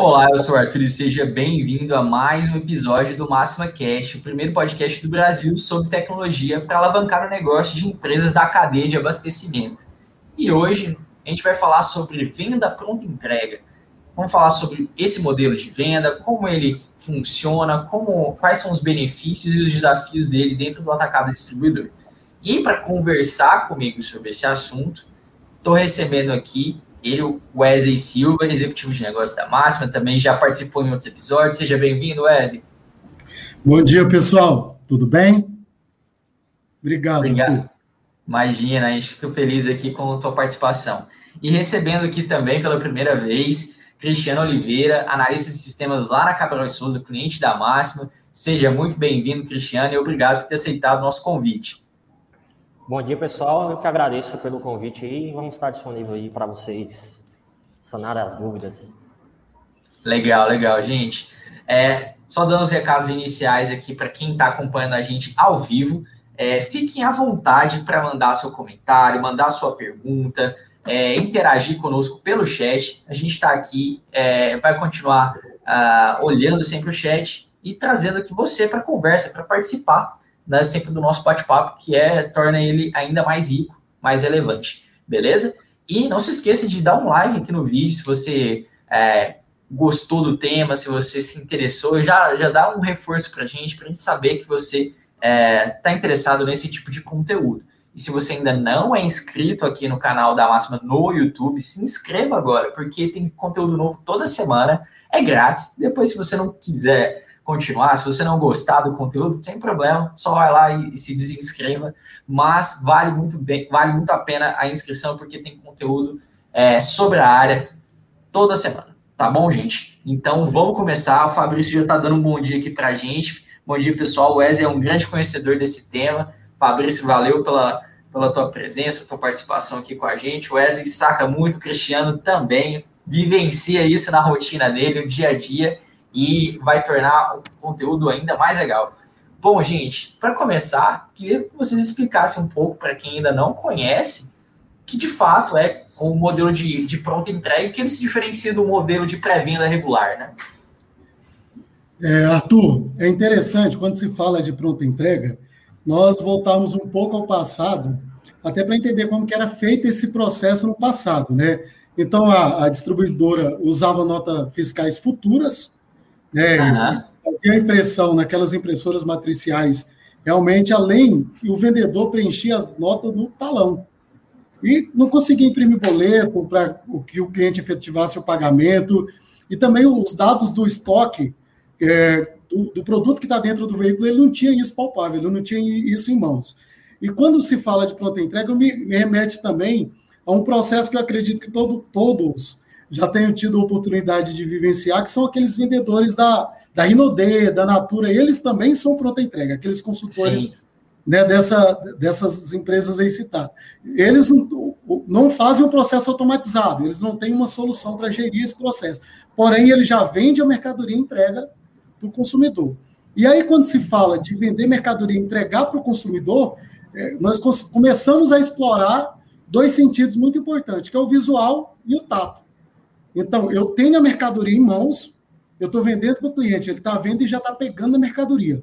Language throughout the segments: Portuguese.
Olá, eu sou o Arthur e seja bem-vindo a mais um episódio do Máxima Cast, o primeiro podcast do Brasil sobre tecnologia para alavancar o negócio de empresas da cadeia de abastecimento. E hoje a gente vai falar sobre venda pronta entrega. Vamos falar sobre esse modelo de venda, como ele funciona, como, quais são os benefícios e os desafios dele dentro do atacado distribuidor. E para conversar comigo sobre esse assunto, estou recebendo aqui ele, o Wesley Silva, executivo de negócio da Máxima, também já participou em outros episódios. Seja bem-vindo, Wesley. Bom dia, pessoal. Tudo bem? Obrigado. Obrigado. Imagina, a gente fica feliz aqui com a tua participação. E recebendo aqui também pela primeira vez Cristiano Oliveira, analista de sistemas lá na Cabral Souza, cliente da Máxima. Seja muito bem-vindo, Cristiano, e obrigado por ter aceitado o nosso convite. Bom dia, pessoal. Eu que agradeço pelo convite e vamos estar disponível aí para vocês sanar as dúvidas. Legal, legal, gente. É, só dando os recados iniciais aqui para quem está acompanhando a gente ao vivo. É, fiquem à vontade para mandar seu comentário, mandar sua pergunta é, interagir conosco pelo chat. A gente está aqui, é, vai continuar uh, olhando sempre o chat e trazendo aqui você para conversa, para participar né, sempre do nosso bate-papo, que é torna ele ainda mais rico, mais relevante. Beleza? E não se esqueça de dar um like aqui no vídeo se você é, gostou do tema, se você se interessou, já, já dá um reforço para a gente, para a gente saber que você está é, tá interessado nesse tipo de conteúdo. E se você ainda não é inscrito aqui no canal da Máxima no YouTube, se inscreva agora, porque tem conteúdo novo toda semana, é grátis. Depois, se você não quiser continuar, se você não gostar do conteúdo, sem problema, só vai lá e, e se desinscreva. Mas vale muito bem, vale muito a pena a inscrição, porque tem conteúdo é, sobre a área toda semana. Tá bom, gente? Então vamos começar. O Fabrício já está dando um bom dia aqui para a gente. Bom dia, pessoal. O Wesley é um grande conhecedor desse tema. Fabrício, valeu pela, pela tua presença, tua participação aqui com a gente. O Wesley saca muito, o Cristiano também vivencia isso na rotina dele, no dia a dia, e vai tornar o conteúdo ainda mais legal. Bom, gente, para começar, queria que vocês explicassem um pouco para quem ainda não conhece, que de fato é o modelo de, de pronta entrega, que ele se diferencia do modelo de pré-venda regular, né? É, Arthur, é interessante quando se fala de pronta entrega, nós voltamos um pouco ao passado, até para entender como que era feito esse processo no passado, né? Então, a, a distribuidora usava notas fiscais futuras, né? Uhum. Fazia a impressão naquelas impressoras matriciais, realmente, além, o vendedor preenchia as notas no talão. E não conseguia imprimir boleto para que o cliente efetivasse o pagamento, e também os dados do estoque é, do, do produto que está dentro do veículo, ele não tinha isso palpável, ele não tinha isso em mãos. E quando se fala de pronta entrega, me, me remete também a um processo que eu acredito que todo, todos já tenham tido a oportunidade de vivenciar, que são aqueles vendedores da, da Rinode, da Natura, eles também são pronta entrega, aqueles consultores né, dessa, dessas empresas aí citadas. Eles não, não fazem o processo automatizado, eles não têm uma solução para gerir esse processo. Porém, ele já vende a mercadoria e entrega para o consumidor. E aí, quando se fala de vender mercadoria e entregar para o consumidor, é, nós começamos a explorar dois sentidos muito importantes, que é o visual e o tato. Então, eu tenho a mercadoria em mãos, eu estou vendendo para o cliente, ele está vendo e já está pegando a mercadoria.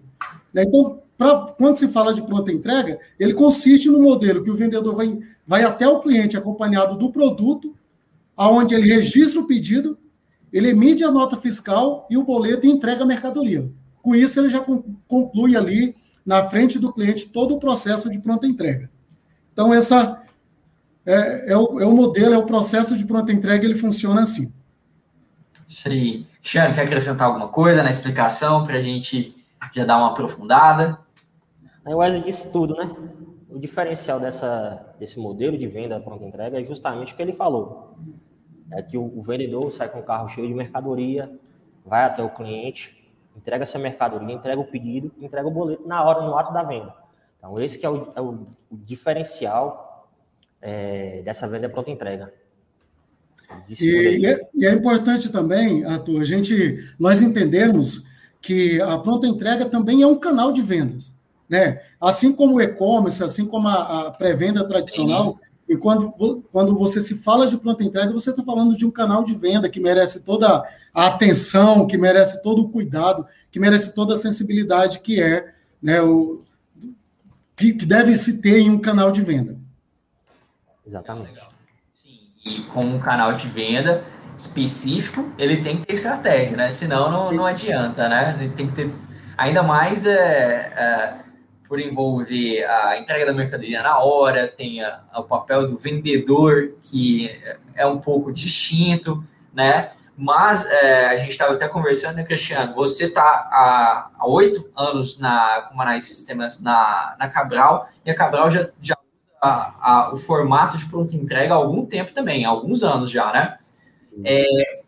Né? Então, pra, quando se fala de pronta entrega, ele consiste no modelo que o vendedor vai, vai até o cliente acompanhado do produto, aonde ele registra o pedido, ele emite a nota fiscal e o boleto e entrega a mercadoria. Com isso, ele já conclui ali, na frente do cliente, todo o processo de pronta entrega. Então, essa é, é, o, é o modelo, é o processo de pronta entrega, ele funciona assim. Sim. Cristiano, quer acrescentar alguma coisa na explicação para a gente já dar uma aprofundada? A Wesley disse tudo, né? O diferencial dessa, desse modelo de venda pronta entrega é justamente o que ele falou é que o, vendedor sai com o carro cheio de mercadoria, vai até o cliente, entrega essa mercadoria, entrega o pedido, entrega o boleto na hora, no ato da venda. Então, esse que é o, é o, o diferencial é, dessa venda pronta entrega. E é, e é, importante também, Arthur, a gente, nós entendemos que a pronta entrega também é um canal de vendas. Né? Assim como o e-commerce, assim como a, a pré-venda tradicional, E quando, quando você se fala de pronta entrega, você está falando de um canal de venda que merece toda a atenção, que merece todo o cuidado, que merece toda a sensibilidade que é, né, o, que, que deve se ter em um canal de venda. Exatamente. Sim, e como um canal de venda específico, ele tem que ter estratégia, né? Senão não, não adianta, né? Ele tem que ter. Ainda mais é, é por envolver a entrega da mercadoria na hora, tem a, o papel do vendedor, que é um pouco distinto, né? Mas é, a gente estava até conversando, né, Cristiano? Você está há oito anos na, como análise sistemas na, na Cabral, e a Cabral já, já a, a, o formato de pronta entrega há algum tempo também, há alguns anos já, né? É,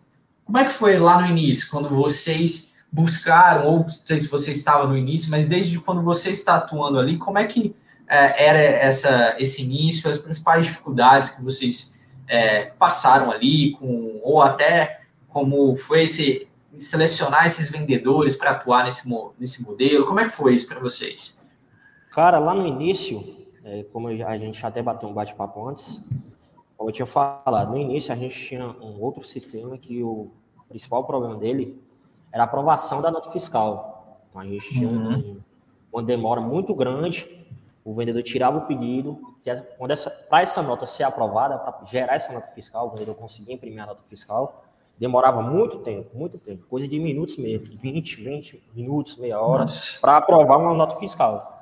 como é que foi lá no início, quando vocês buscaram, ou não sei se você estava no início, mas desde quando você está atuando ali, como é que é, era essa, esse início, as principais dificuldades que vocês é, passaram ali, com, ou até como foi esse selecionar esses vendedores para atuar nesse, nesse modelo? Como é que foi isso para vocês? Cara, lá no início, é, como a gente até bateu um bate-papo antes, como eu tinha falado, no início a gente tinha um outro sistema que o principal problema dele era a aprovação da nota fiscal. Então a gente tinha uhum. uma demora muito grande, o vendedor tirava o pedido, quando essa, para essa nota ser aprovada, para gerar essa nota fiscal, o vendedor conseguia imprimir a nota fiscal, demorava muito tempo, muito tempo, coisa de minutos mesmo, 20, 20 minutos, meia hora, para aprovar uma nota fiscal.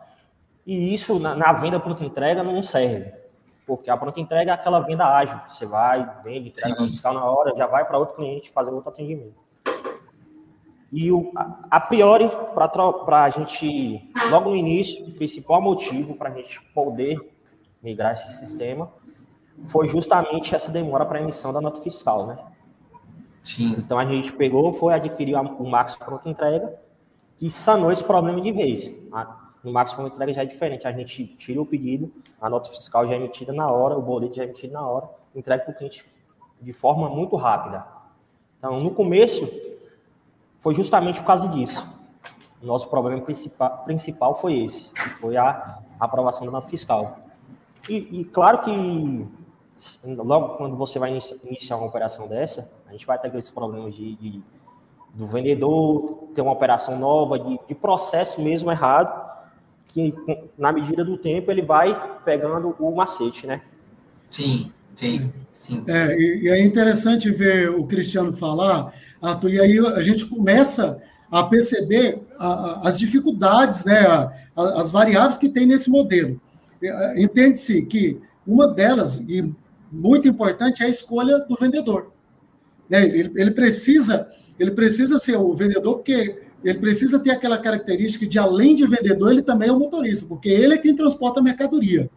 E isso na, na venda pronta entrega não serve, porque a pronta entrega é aquela venda ágil, você vai, vende, entrega a nota fiscal na hora, já vai para outro cliente fazer outro atendimento. E o, a priori, para a gente, logo no início, o principal motivo para a gente poder migrar esse sistema foi justamente essa demora para a emissão da nota fiscal, né? Sim. Então a gente pegou, foi adquirir o Max Pronto Entrega, que sanou esse problema de vez. No Pronto Entrega já é diferente, a gente tira o pedido, a nota fiscal já é emitida na hora, o boleto já é emitido na hora, entrega para o cliente de forma muito rápida. Então, no começo, foi justamente por causa disso. O nosso problema principal, principal foi esse, que foi a aprovação da nota fiscal. E, e, claro que logo quando você vai iniciar uma operação dessa, a gente vai ter aqueles problemas de, de do vendedor ter uma operação nova, de, de, processo mesmo errado, que na medida do tempo ele vai pegando o macete, né? Sim, sim, sim. É, e é interessante ver o Cristiano falar Arthur, e aí a gente começa a perceber as dificuldades, né, as variáveis que tem nesse modelo. Entende-se que uma delas, e muito importante, é a escolha do vendedor. Né, ele, ele, precisa, ele precisa ser o vendedor, porque ele precisa ter aquela característica de, além de vendedor, ele também é o motorista, porque ele é quem transporta a mercadoria.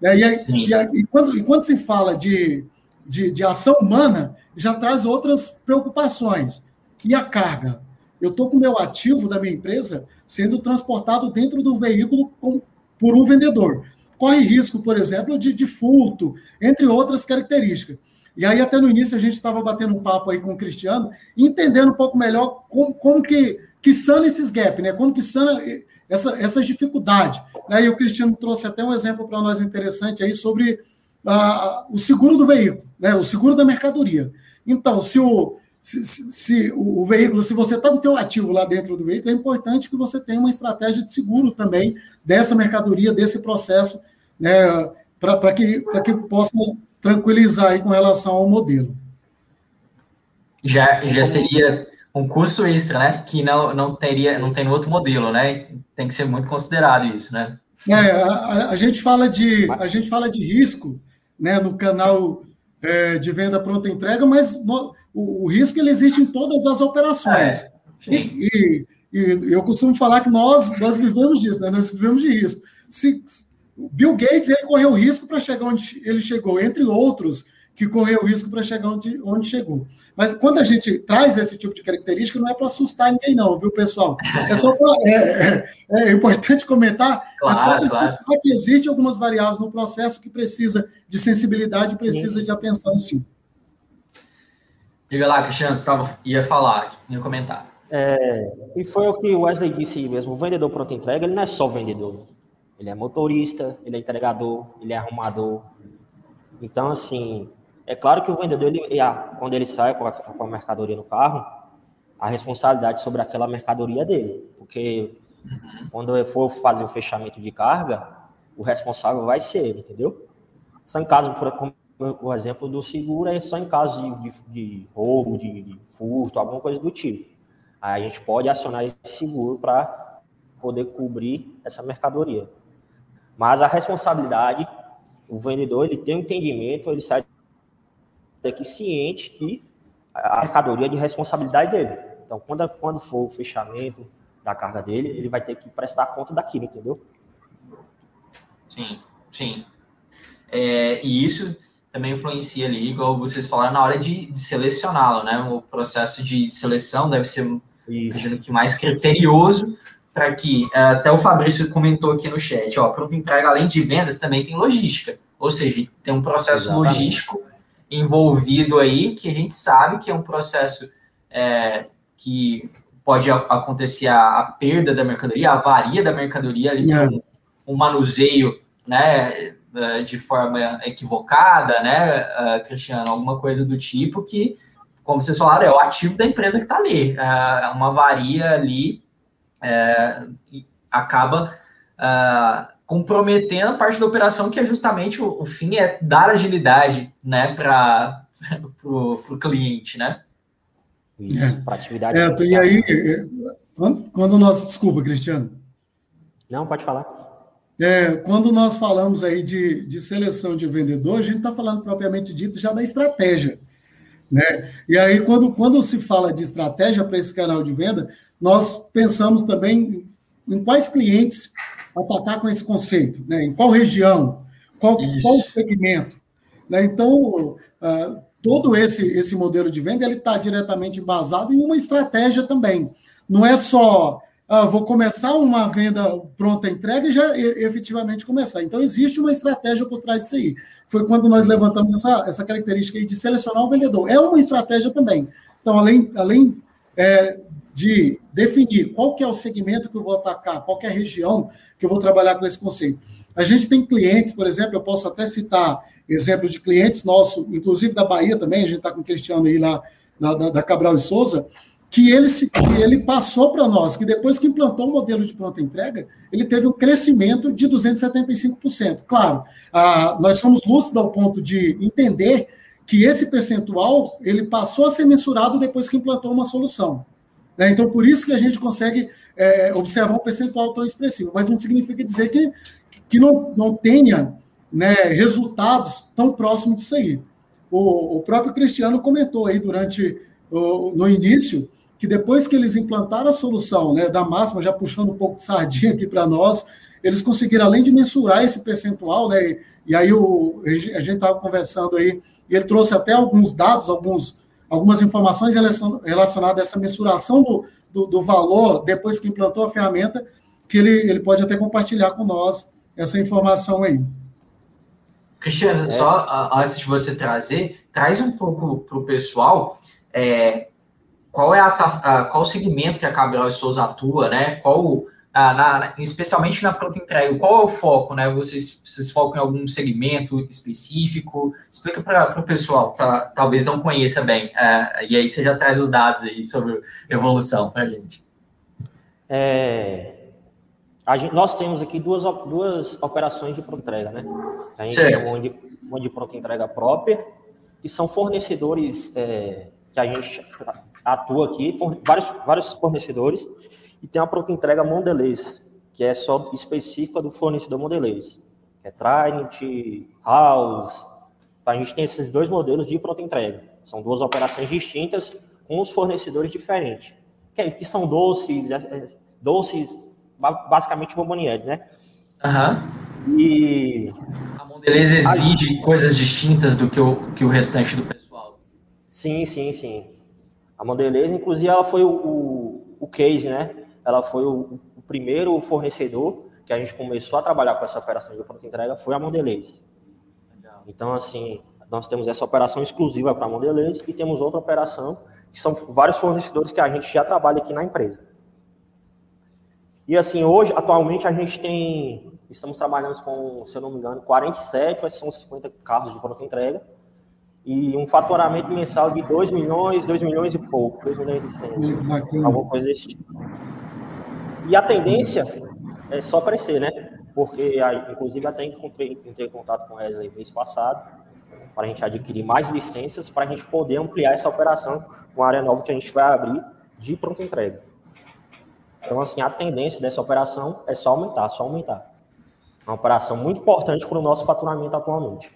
Né, e, aí, e, aí, e, quando, e quando se fala de, de, de ação humana, já traz outras preocupações. E a carga? Eu estou com o meu ativo da minha empresa sendo transportado dentro do veículo com, por um vendedor. Corre risco, por exemplo, de, de furto, entre outras características. E aí, até no início, a gente estava batendo um papo aí com o Cristiano, entendendo um pouco melhor como, como que, que sana esses gaps, né? Como que sana essa, essas dificuldades. Aí o Cristiano trouxe até um exemplo para nós interessante aí sobre ah, o seguro do veículo, né? o seguro da mercadoria. Então, se o, se, se, o, veículo, se você está com o ativo lá dentro do veículo, é importante que você tenha uma estratégia de seguro também dessa mercadoria, desse processo, né, para que, que possa tranquilizar aí com relação ao modelo. Já, já seria um custo extra, né? Que não, não teria, não tem no outro modelo, né? Tem que ser muito considerado isso, né? É, a, a, gente fala de a gente fala de risco, né? No canal é, de venda pronta entrega, mas no, o, o, risco ele existe em todas as operações. É, e, e, e, eu costumo falar que nós, nós vivemos disso, né? nós vivemos de risco. Se, Bill Gates ele correu risco para chegar onde ele chegou, entre outros que correu risco para chegar onde, onde chegou. Mas quando a gente traz esse tipo de característica, não é para assustar ninguém, não, viu, pessoal? É só pra, é, é, é, importante comentar, claro, é só para claro. que existem algumas variáveis no processo que precisa de sensibilidade, precisa sim. de atenção, sim. Diga lá, Cristiano, você tava, ia falar, ia comentar. É, e foi o que o Wesley disse mesmo, o vendedor pronto entrega, ele não é só vendedor. Ele é motorista, ele é entregador, ele é arrumador, Então, assim, é claro que o vendedor, ele, quando ele sai com a, com a mercadoria no carro, a responsabilidade sobre aquela mercadoria é dele. Porque uhum. quando eu for fazer o fechamento de carga, o responsável vai ser ele, entendeu? Só em caso, por, como o exemplo do seguro, é só em caso de, de, de roubo, de, de, furto, alguma coisa do tipo. Aí a gente pode acionar esse seguro para poder cobrir essa mercadoria. Mas a responsabilidade, o vendedor, ele tem um entendimento, ele sai daqui ciente que a mercadoria é de responsabilidade dele. Então, quando, quando for o fechamento da carga dele, ele vai ter que prestar conta daquilo, entendeu? Sim, sim. É, e isso também influencia ali, igual vocês falaram, na hora de, de selecioná-lo, né? O processo de seleção deve ser imagino que mais criterioso para que é, até o Fabrício comentou aqui no chat, ó, pronto entrega além de vendas também tem logística, ou seja, tem um processo Exatamente. logístico envolvido aí que a gente sabe que é um processo é, que pode acontecer a, a, perda da mercadoria, a avaria da mercadoria ali, é. um, um manuseio, né, é, de forma equivocada, né, Cristiano, alguma coisa do tipo que, como vocês falaram, é o ativo da empresa que está ali, é uma avaria ali é, acaba comprometendo a parte da operação, que é justamente o, o fim é dar agilidade né, para o cliente, né? É. Para atividade. É, e aí, é, quando, quando nós. Desculpa, Cristiano. Não, pode falar. É, quando nós falamos aí de, de seleção de vendedor, a gente está falando propriamente dito já da estratégia. Né? E aí, quando, quando se fala de estratégia para esse canal de venda, nós pensamos também em quais clientes atacar com esse conceito, né? em qual região, qual, qual segmento. Né? Então, uh, todo esse, esse modelo de venda ele está diretamente embasado em uma estratégia também. Não é só uh, vou começar uma venda pronta entrega e já e, efetivamente começar. Então, existe uma estratégia por trás disso aí. Foi quando nós levantamos essa, essa característica aí de selecionar o vendedor. É uma estratégia também. Então, além, além é, de definir qual que é o segmento que eu vou atacar, qual que é a região que eu vou trabalhar com esse conceito. A gente tem clientes, por exemplo, eu posso até citar exemplo de clientes nossos, inclusive da Bahia também, a gente está com o Cristiano aí lá, da, da Cabral e Souza, que ele, que ele passou para nós, que depois que implantou o modelo de pronta entrega, ele teve um crescimento de 275%. Claro, nós somos lúcidos ao ponto de entender que esse percentual ele passou a ser mensurado depois que implantou uma solução. Né? Então, por isso que a gente consegue é, observar um percentual tão expressivo, mas não significa dizer que, que não, não tenha né, resultados tão próximos disso aí. O, o próprio Cristiano comentou aí durante o, no início que depois que eles implantaram a solução né, da máxima, já puxando um pouco de sardinha aqui para nós, eles conseguiram, além de mensurar esse percentual, né, e, aí o, a gente estava conversando aí, e ele trouxe até alguns dados, alguns algumas informações relacionadas a essa mensuração do, do, do, valor depois que implantou a ferramenta, que ele, ele pode até compartilhar com nós essa informação aí. Cristiano, é. só antes de você trazer, traz um pouco para o pessoal é, qual é a, a, qual o segmento que a Cabral e Souza atua, né? Qual ah, na, especialmente na pronta entrega, qual é o foco, né? Vocês, vocês focam em algum segmento específico? Explica para o pessoal, tá, talvez não conheça bem, é, e aí você já traz os dados aí sobre evolução para a gente. É, a gente. Nós temos aqui duas, duas operações de pronta entrega, né? A gente certo. chama de, uma de pronta entrega própria, que são fornecedores é, que a gente atua aqui, vários, vários fornecedores e tem a pronta entrega Mondelez, que é só específica do fornecedor Mondelez. É Trinity, House. Então, a gente tem esses dois modelos de pronta entrega. São duas operações distintas com os fornecedores diferentes. Que, que são doces, é, é, doces, basicamente bomboniere, né? Uhum. E... A Mondelez exige a... coisas distintas do que o, que o restante do pessoal. Sim, sim, sim. A Mondelez, inclusive, ela foi o, o, o case, né? Ela foi o, o, primeiro fornecedor que a gente começou a trabalhar com essa operação de pronta entrega, foi a Mondelez. Então, assim, nós temos essa operação exclusiva para a Mondelez e temos outra operação que são vários fornecedores que a gente já trabalha aqui na empresa. E assim, hoje, atualmente, a gente tem estamos trabalhando com, se eu não me engano, 47 ou são 50 carros de pronta entrega e um faturamento mensal de 2 milhões, 2 milhões e pouco, 2 milhões e 100, alguma coisa desse tipo. E a tendência é só crescer, né? Porque, inclusive, até entrei, entrei em contato com ela mês passado, para a gente adquirir mais licenças, para a gente poder ampliar essa operação com a área nova que a gente vai abrir de pronta entrega. Então, assim, a tendência dessa operação é só aumentar, só aumentar. Uma operação muito importante para o nosso faturamento atualmente.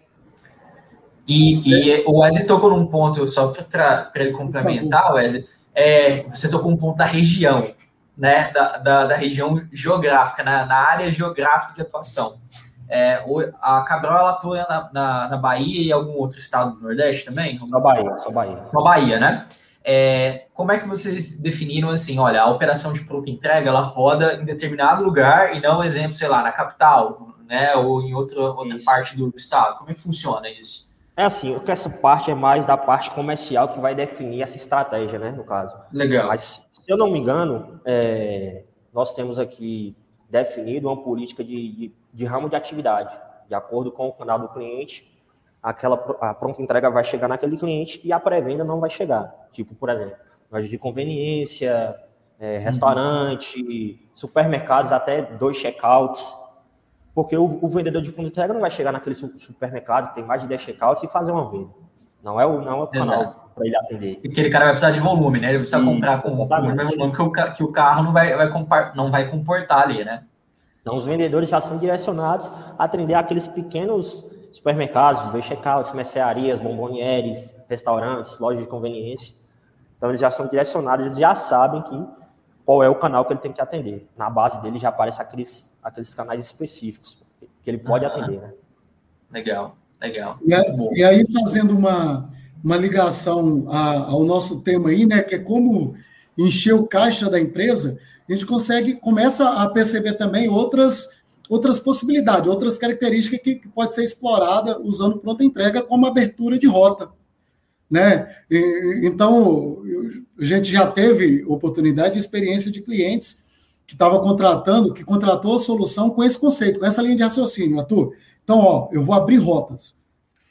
E, e o Wesley tocou num ponto, só para ele complementar, Wesley, é, você tocou um ponto da região, né, da, da, da região geográfica, na, na, área geográfica de atuação. É, a Cabral ela atua na, na, na, Bahia e algum outro estado do Nordeste também? Só Bahia, só Bahia. Só Bahia, né? É, como é que vocês definiram assim, olha, a operação de pronta entrega, ela roda em determinado lugar e não, exemplo, sei lá, na capital, né, ou em outra, outra parte do estado. Como é que funciona isso? É assim, que essa parte é mais da parte comercial que vai definir essa estratégia, né, no caso. Legal. Mas, se eu não me engano, é, nós temos aqui definido uma política de, de, de, ramo de atividade, de acordo com o canal do cliente, aquela a pronta entrega vai chegar naquele cliente e a pré-venda não vai chegar. Tipo, por exemplo, loja de conveniência, é, restaurante, uhum. supermercados, até dois checkouts porque o, o vendedor de de entrega não vai chegar naquele supermercado que tem mais de 10 checkouts e fazer uma venda. Não é o, não é o canal para ele atender. Aquele cara vai precisar de volume, né? Ele precisa Isso, comprar com o mesmo volume que o, que o carro não vai, vai, não vai comportar ali, né? Então, os vendedores já são direcionados a atender aqueles pequenos supermercados, checkouts, mercearias, bombonieres, restaurantes, lojas de conveniência. Então, eles já são direcionados, eles já sabem que qual é o canal que ele tem que atender. Na base dele já aparece aqueles, aqueles canais específicos que ele pode atender. Né? Legal, legal. E, a, e, aí, fazendo uma, uma ligação a, ao nosso tema aí, né, que é como encher o caixa da empresa, a gente consegue, começa a perceber também outras, outras possibilidades, outras características que, que pode ser explorada usando pronta entrega como abertura de rota. Né? E, então, a gente já teve oportunidade e experiência de clientes que estavam contratando, que contratou a solução com esse conceito, com essa linha de raciocínio, Arthur. Então, ó, eu vou abrir rotas.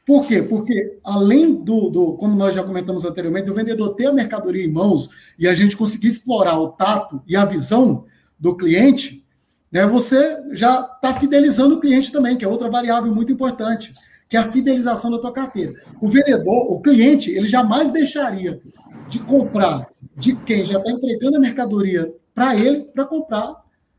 Por quê? Porque além do, do, como nós já comentamos anteriormente, do vendedor ter a mercadoria em mãos e a gente conseguir explorar o tato e a visão do cliente, né, você já está fidelizando o cliente também, que é outra variável muito importante que é a fidelização da tua carteira. O vendedor, o cliente, ele jamais deixaria de comprar de quem já está entregando a mercadoria para ele, para comprar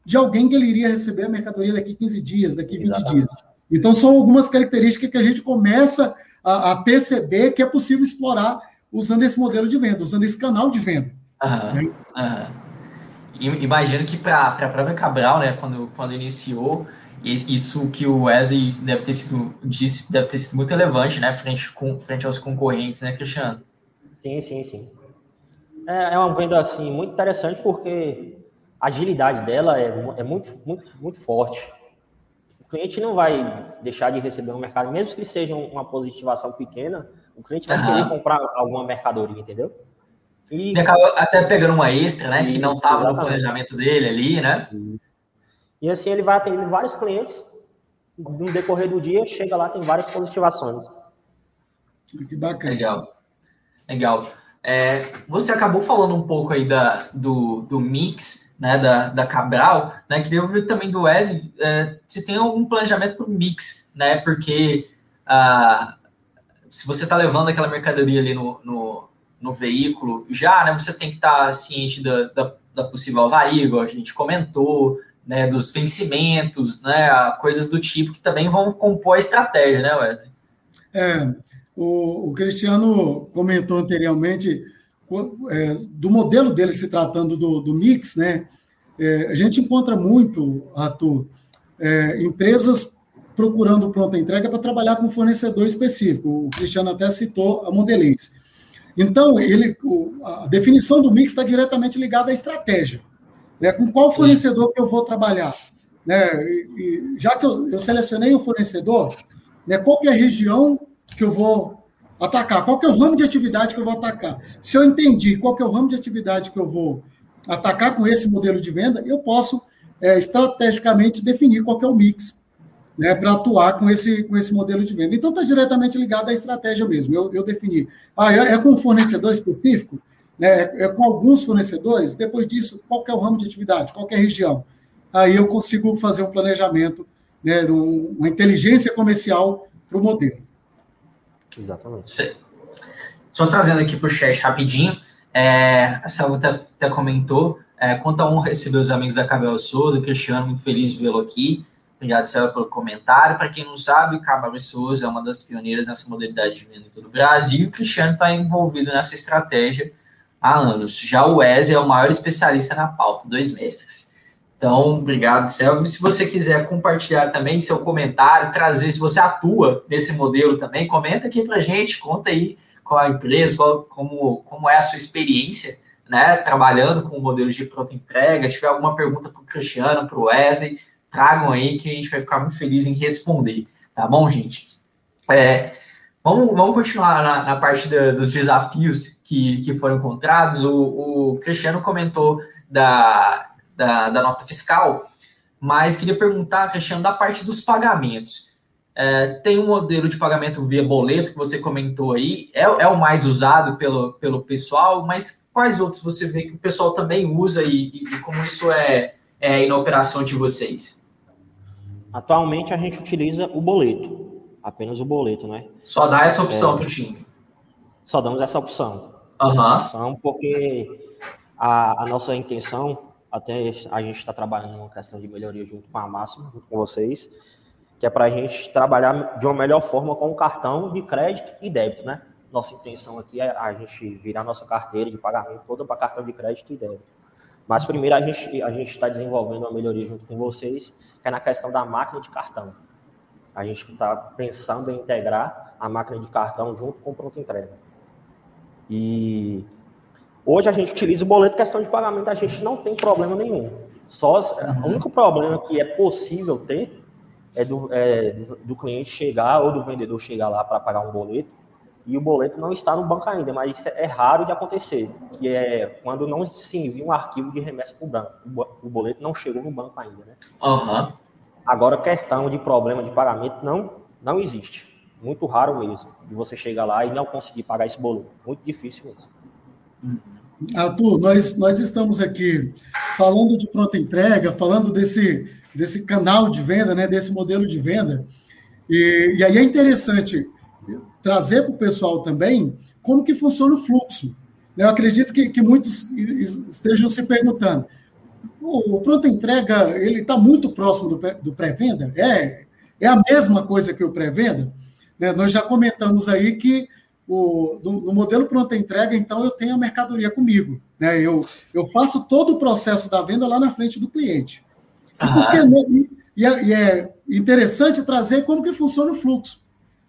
de alguém que ele iria receber a mercadoria daqui 15 dias, daqui 20 Exatamente. dias. Então, são algumas características que a gente começa a, a, perceber que é possível explorar usando esse modelo de venda, usando esse canal de venda. Uhum, né? uhum. Imagino que para a própria Cabral, né, quando, quando iniciou, isso que o Wesley deve ter sido disse deve ter sido muito relevante, né, frente com frente aos concorrentes, né, Cristiano? Sim, sim, sim. É, é uma venda assim muito interessante porque a agilidade dela é, é muito, muito, muito forte. O cliente não vai deixar de receber no mercado, mesmo que seja uma positivação pequena, o cliente vai uhum. querer comprar alguma mercadoria, entendeu? E acaba até pegando uma extra, né, que não estava no planejamento dele ali, né? Isso. E assim ele vai atendendo vários clientes. No decorrer do dia, chega lá, tem várias positivações. Que bacana. Legal. Legal. É, você acabou falando um pouco aí da, do, do mix, né, da, da Cabral, né, queria ouvir também do Wesley, é, se tem algum planejamento para o mix, né, porque ah, se você está levando aquela mercadoria ali no, no, no, veículo já, né, você tem que estar tá ciente da, da, da possível avaria, a gente comentou, né, dos vencimentos, né, coisas do tipo que também vão compor a estratégia, né, Wesley? É, o, o Cristiano comentou anteriormente é, do modelo dele se tratando do, do mix, né? É, a gente encontra muito, Arthur, é, empresas procurando pronta entrega para trabalhar com fornecedor específico. O Cristiano até citou a Modelês. Então, ele, a definição do mix está diretamente ligada à estratégia. Né? Com qual fornecedor que eu vou trabalhar? Né? E, e, já que eu, eu selecionei o fornecedor, né, qual é a região que eu vou atacar? Qual é o ramo de atividade que eu vou atacar? Se eu entendi qual é o ramo de atividade que eu vou atacar com esse modelo de venda, eu posso é, estrategicamente definir qual é o mix né, para atuar com esse, com esse modelo de venda. Então, está diretamente ligado à estratégia mesmo. Eu, eu defini. Ah, é, é com um fornecedor específico? Né, é, é com alguns fornecedores? Depois disso, qual é o ramo de atividade? Qual é a região? Aí eu consigo fazer um planejamento, né, uma inteligência comercial para o modelo. Exatamente. Só trazendo aqui para o chat rapidinho, é, a Selva até, até comentou, é, quanto a honra receber os amigos da Cabel Souza, Cristiano, muito feliz de vê-lo aqui. Obrigado, Selva, pelo comentário. Para quem não sabe, Cabel Souza é uma das pioneiras nessa modalidade de venda em todo o Brasil e o Cristiano está envolvido nessa estratégia há anos. Já o Wesley é o maior especialista na pauta, dois meses. Então, obrigado, Selva. Se você quiser compartilhar também seu comentário, trazer, se você atua nesse modelo também, comenta aqui para gente, conta aí qual a empresa, qual, como, como é a sua experiência, né, trabalhando com o modelo de pronta entrega. Se tiver alguma pergunta para o Cristiano, para o Wesley, tragam aí que a gente vai ficar muito feliz em responder, tá bom, gente? É, vamos, vamos continuar na, na parte da, dos desafios que, que foram encontrados. O, o Cristiano comentou da, da, da, nota fiscal, mas queria perguntar, Cristiano, da parte dos pagamentos. É, tem um modelo de pagamento via boleto que você comentou aí, é, é, o mais usado pelo, pelo pessoal, mas quais outros você vê que o pessoal também usa e, e como isso é, é na operação de vocês? Atualmente a gente utiliza o boleto, apenas o boleto, né? Só dá essa opção é, para o time. Só damos essa opção. Uhum. Essa opção porque a, a nossa intenção, até a gente está trabalhando numa questão de melhoria junto com a Máxima, junto com vocês, que é para a gente trabalhar de uma melhor forma com o cartão de crédito e débito, né? Nossa intenção aqui é a gente virar nossa carteira de pagamento toda para cartão de crédito e débito. Mas primeiro a gente a gente está desenvolvendo uma melhoria junto com vocês, que é na questão da máquina de cartão. A gente está pensando em integrar a máquina de cartão junto com o pronto entrega. E hoje a gente utiliza o boleto questão de pagamento, a gente não tem problema nenhum. Só uhum. o único problema que é possível ter é do, é do cliente chegar ou do vendedor chegar lá para pagar um boleto e o boleto não está no banco ainda, mas isso é raro de acontecer, que é quando não se envia um arquivo de remessa para o banco. O boleto não chegou no banco ainda, né? Uhum. Agora, questão de problema de pagamento não, não existe. Muito raro mesmo, de você chegar lá e não conseguir pagar esse boleto. Muito difícil mesmo. Uhum. Arthur, nós, nós estamos aqui falando de pronta entrega, falando desse desse canal de venda, né, desse modelo de venda. E, e aí é interessante trazer para o pessoal também como que funciona o fluxo. Eu acredito que, que muitos estejam se perguntando, o pronto entrega ele está muito próximo do, do pré-venda? É, é a mesma coisa que o pré-venda? Né? Nós já comentamos aí que o, no, no, modelo pronta entrega, então, eu tenho a mercadoria comigo. Né? Eu, eu faço todo o processo da venda lá na frente do cliente. Porque, e, é, e, é, interessante trazer como que funciona o fluxo.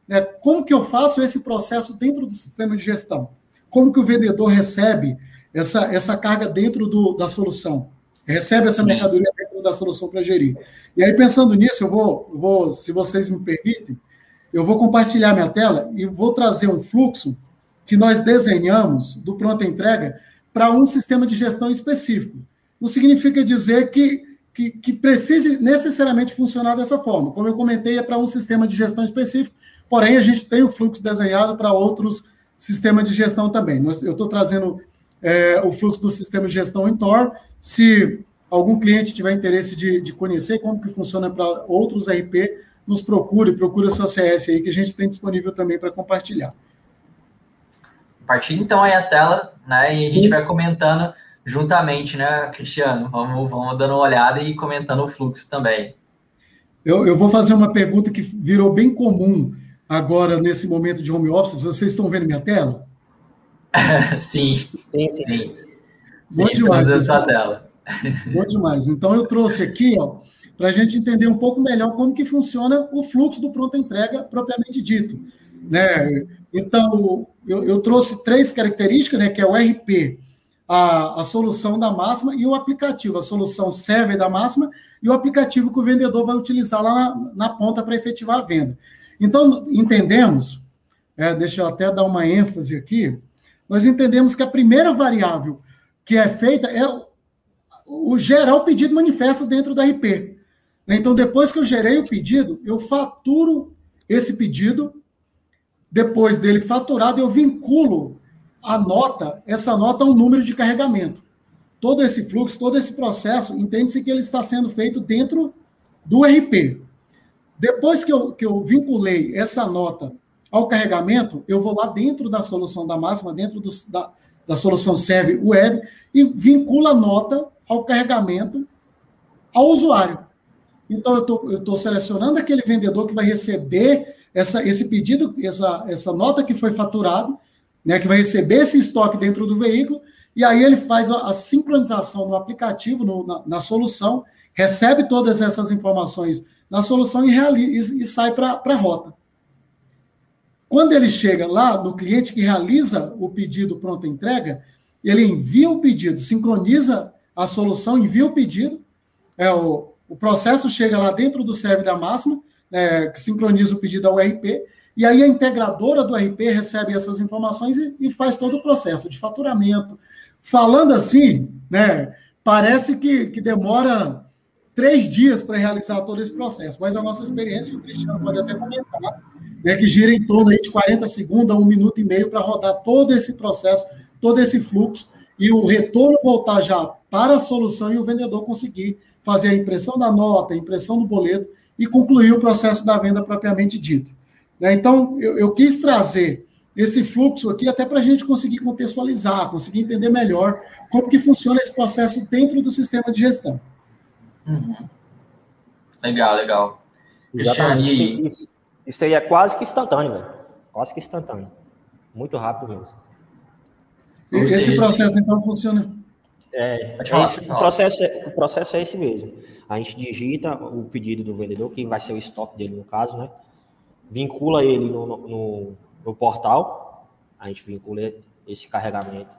Né? Como que eu faço esse processo dentro do sistema de gestão? Como que o vendedor recebe essa, essa carga dentro do, da solução? Recebe essa mercadoria dentro da solução para gerir. E aí, pensando nisso, eu vou, vou, se vocês me permitem, eu vou compartilhar minha tela e vou trazer um fluxo que nós desenhamos do pronta entrega para um sistema de gestão específico. Não significa dizer que que, que precise necessariamente funcionar dessa forma. Como eu comentei, é para um sistema de gestão específico, porém a gente tem o fluxo desenhado para outros sistemas de gestão também. Eu estou trazendo é, o fluxo do sistema de gestão em Tor. Se algum cliente tiver interesse de, de conhecer como que funciona para outros RP, nos procure, procure a sua CS aí, que a gente tem disponível também para compartilhar. Compartilhe então aí a tela, né? E a gente vai comentando juntamente, né, Cristiano? Vamos, vamos dando uma olhada e comentando o fluxo também. Eu, eu vou fazer uma pergunta que virou bem comum agora nesse momento de home office. Vocês estão vendo minha tela? sim, sim, sim. Bom sim, demais. Então, tela. Bom demais. Então eu trouxe aqui, ó, para a gente entender um pouco melhor como que funciona o fluxo do pronta entrega propriamente dito, né? Então eu, eu trouxe três características, né? Que é o RP, a, a solução da máxima e o aplicativo, a solução server da máxima e o aplicativo que o vendedor vai utilizar lá na, na ponta para efetivar a venda. Então, entendemos, é, deixa eu até dar uma ênfase aqui, nós entendemos que a primeira variável que é feita é o, o pedido manifesto dentro da RP. Então, depois que eu gerei o pedido, eu faturo esse pedido. Depois dele faturado, eu vinculo a nota, essa nota a um número de carregamento. Todo esse fluxo, todo esse processo, entende-se que ele está sendo feito dentro do RP. Depois que eu, que eu vinculei essa nota ao carregamento, eu vou lá dentro da solução da máxima, dentro do, da, da solução Serve Web, e vinculo a nota ao carregamento ao usuário. Então, eu estou selecionando aquele vendedor que vai receber essa, esse pedido, essa, essa nota que foi faturado, né, que vai receber esse estoque dentro do veículo, e aí ele faz a, a sincronização no aplicativo, no, na, na, solução, recebe todas essas informações na solução e, realiza, e, e sai para a rota. Quando ele chega lá no cliente que realiza o pedido pronta entrega, ele envia o pedido, sincroniza a solução, envia o pedido, é, o, o processo chega lá dentro do serve da máxima, é, que sincroniza o pedido ao RP, e aí a integradora do RP recebe essas informações e, e faz todo o processo de faturamento. Falando assim, né, parece que, que demora três dias para realizar todo esse processo, mas a nossa experiência, o Cristiano pode até comentar, né, que gira em torno aí de 40 segundos a um minuto e meio para rodar todo esse processo, todo esse fluxo, e o retorno voltar já para a solução e o vendedor conseguir fazer a impressão da nota, a impressão do boleto e concluir o processo da venda propriamente dito. Né? Então, eu, eu quis trazer esse fluxo aqui até para a gente conseguir contextualizar, conseguir entender melhor como que funciona esse processo dentro do sistema de gestão. Uhum. Legal, legal. Exatamente. Isso, isso aí é quase que instantâneo, velho. Quase que instantâneo. Muito rápido mesmo. Esse processo, então, funciona. É, é esse, o, processo é, o processo é esse mesmo. A gente digita o pedido do vendedor, que vai ser o estoque dele no caso, né? vincula ele no, no, no portal, a gente vincula esse carregamento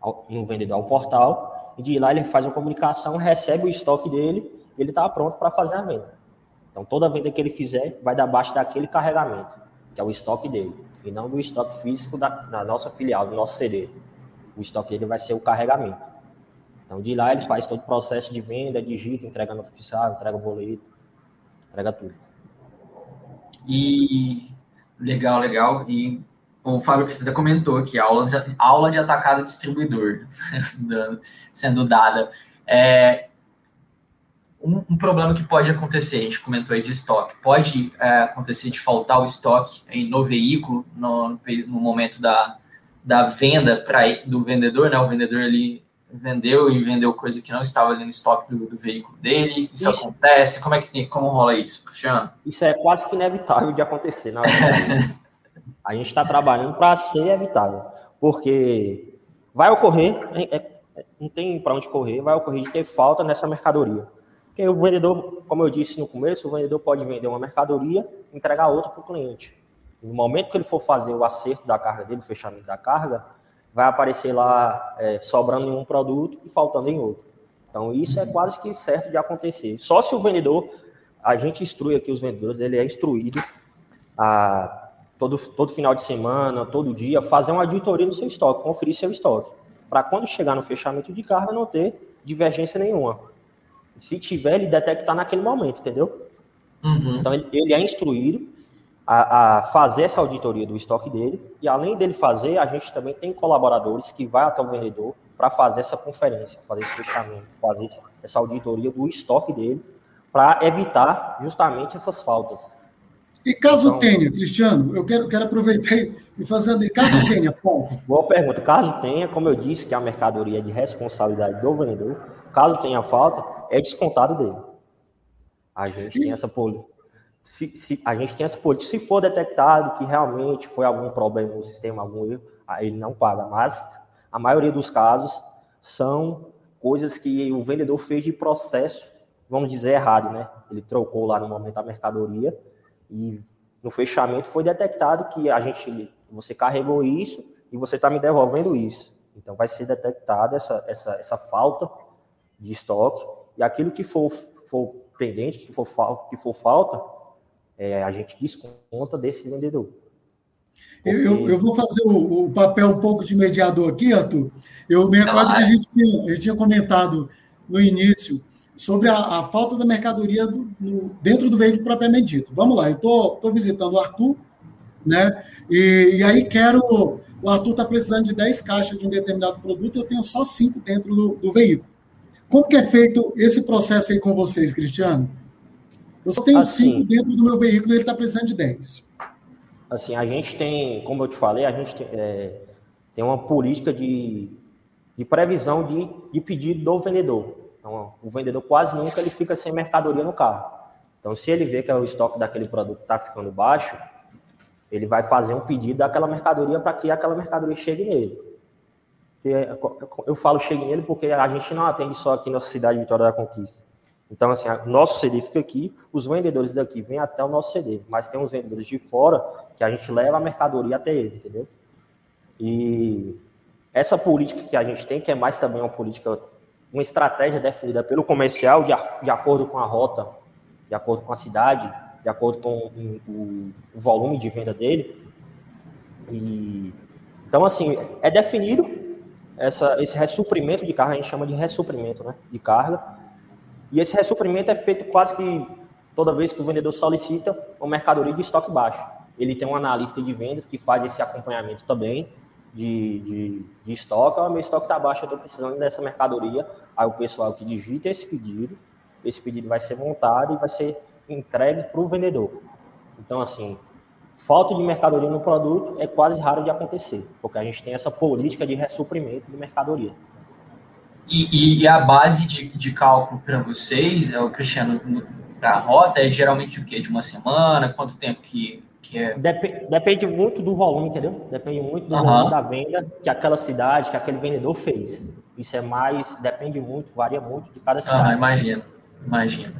ao, no vendedor ao portal, e de lá ele faz uma comunicação, recebe o estoque dele, ele está pronto para fazer a venda. Então toda venda que ele fizer vai dar abaixo daquele carregamento, que é o estoque dele, e não do estoque físico da, da nossa filial, do nosso CD. O estoque dele vai ser o carregamento. Então de lá ele faz todo o processo de venda, digita, entrega nota oficial, entrega boleto, entrega tudo. E legal, legal. E o Fábio Precisa comentou que aula de, aula de atacado distribuidor sendo dada. É, um, um, problema que pode acontecer, a gente comentou aí de estoque, pode é, acontecer de faltar o estoque no veículo no, no momento da, da venda pra, do vendedor, né? O vendedor ali vendeu e vendeu coisa que não estava ali no estoque do, do veículo dele. Isso, isso, acontece? Como é que como rola isso, Cristiano? Isso é quase que inevitável de acontecer, na verdade. a gente está trabalhando para ser evitável, porque vai ocorrer, é, é, não tem para onde correr, vai ocorrer de ter falta nessa mercadoria. Porque o vendedor, como eu disse no começo, o vendedor pode vender uma mercadoria e entregar outra para o cliente. No momento que ele for fazer o acerto da carga dele, o fechamento da carga, vai aparecer lá é, sobrando em um produto e faltando em outro. Então, isso é quase que certo de acontecer. Só se o vendedor, a gente instrui aqui os vendedores, ele é instruído a todo, todo final de semana, todo dia, fazer uma auditoria no seu estoque, conferir seu estoque, para quando chegar no fechamento de carga não ter divergência nenhuma. Se tiver, ele detectar naquele momento, entendeu? Uhum. Então, ele, ele é instruído a, a, fazer essa auditoria do estoque dele e além dele fazer, a gente também tem colaboradores que vai até o vendedor para fazer essa conferência, fazer esse fechamento, fazer essa auditoria do estoque dele para evitar justamente essas faltas. E caso então, tenha, Cristiano, eu quero, quero aproveitar e fazer. Caso tenha falta. Boa pergunta. Caso tenha, como eu disse, que a mercadoria é de responsabilidade do vendedor, caso tenha falta, é descontado dele. A gente e... tem essa política se, se, a gente tem essa política, se for detectado que realmente foi algum problema no sistema, algum erro, aí ele não paga. Mas a maioria dos casos são coisas que o vendedor fez de processo, vamos dizer, errado, né? Ele trocou lá no momento a mercadoria e no fechamento foi detectado que a gente, você carregou isso e você está me devolvendo isso. Então vai ser detectada essa, essa, essa falta de estoque e aquilo que for, for pendente, que for, que for falta, é, a gente desconta desse vendedor. Porque... Eu, eu, vou fazer o, o, papel um pouco de mediador aqui, Arthur. Eu me recordo que a gente, tinha, gente tinha comentado no início sobre a, a falta da mercadoria do, no, dentro do veículo propriamente dito. Vamos lá, eu estou visitando o Arthur, né? E, e aí quero. O Arthur está precisando de 10 caixas de um determinado produto, eu tenho só 5 dentro do, do veículo. Como que é feito esse processo aí com vocês, Cristiano? Eu só tenho 5 assim, dentro do meu veículo e ele está precisando de 10. Assim, a gente tem, como eu te falei, a gente tem, é, tem uma política de, de previsão de, de pedido do vendedor. Então, o vendedor quase nunca ele fica sem mercadoria no carro. Então, se ele vê que o estoque daquele produto está ficando baixo, ele vai fazer um pedido daquela mercadoria para que aquela mercadoria chegue nele. Eu falo chegue nele porque a gente não atende só aqui na cidade de Vitória da Conquista. Então, assim, nosso CD fica aqui, os vendedores daqui vêm até o nosso CD, mas tem uns vendedores de fora que a gente leva a mercadoria até ele, entendeu? E essa política que a gente tem, que é mais também uma política, uma estratégia definida pelo comercial de, de acordo com a rota, de acordo com a cidade, de acordo com o, o, volume de venda dele. E, então, assim, é definido essa, esse ressuprimento de carga, a gente chama de ressuprimento né, de carga, e esse ressuprimento é feito quase que toda vez que o vendedor solicita uma mercadoria de estoque baixo. Ele tem um analista de vendas que faz esse acompanhamento também de, de, de estoque. O meu estoque está baixo, eu estou precisando dessa mercadoria. Aí o pessoal que digita esse pedido, esse pedido vai ser montado e vai ser entregue para o vendedor. Então, assim, falta de mercadoria no produto é quase raro de acontecer, porque a gente tem essa política de ressuprimento de mercadoria. E, e, a base de, de cálculo para vocês, é o Cristiano, para a rota, é geralmente o quê? De uma semana? Quanto tempo que, que é? Dep depende muito do volume, entendeu? Depende muito do uhum. volume da venda que aquela cidade, que aquele vendedor fez. Isso é mais, depende muito, varia muito de cada cidade. Uhum, imagino, imagino,